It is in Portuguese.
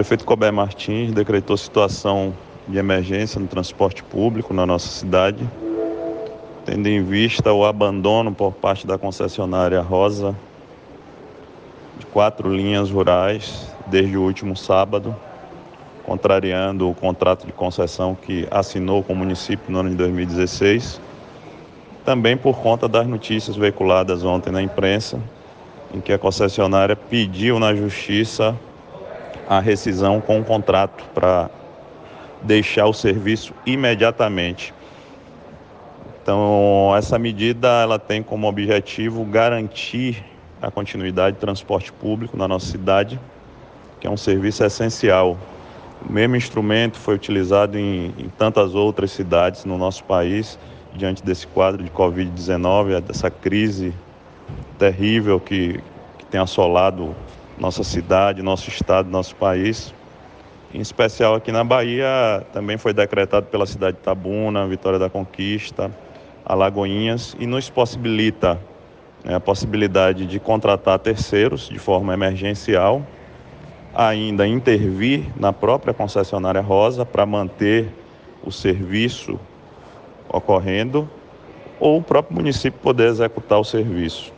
prefeito Colbert Martins decretou situação de emergência no transporte público na nossa cidade, tendo em vista o abandono por parte da concessionária Rosa de quatro linhas rurais desde o último sábado, contrariando o contrato de concessão que assinou com o município no ano de 2016. Também por conta das notícias veiculadas ontem na imprensa, em que a concessionária pediu na justiça a rescisão com o contrato para deixar o serviço imediatamente. Então, essa medida ela tem como objetivo garantir a continuidade de transporte público na nossa cidade, que é um serviço essencial. O mesmo instrumento foi utilizado em, em tantas outras cidades no nosso país, diante desse quadro de Covid-19, dessa crise terrível que, que tem assolado nossa cidade, nosso estado, nosso país. Em especial aqui na Bahia, também foi decretado pela cidade de Tabuna, Vitória da Conquista, Alagoinhas, e nos possibilita né, a possibilidade de contratar terceiros de forma emergencial, ainda intervir na própria concessionária Rosa para manter o serviço ocorrendo, ou o próprio município poder executar o serviço.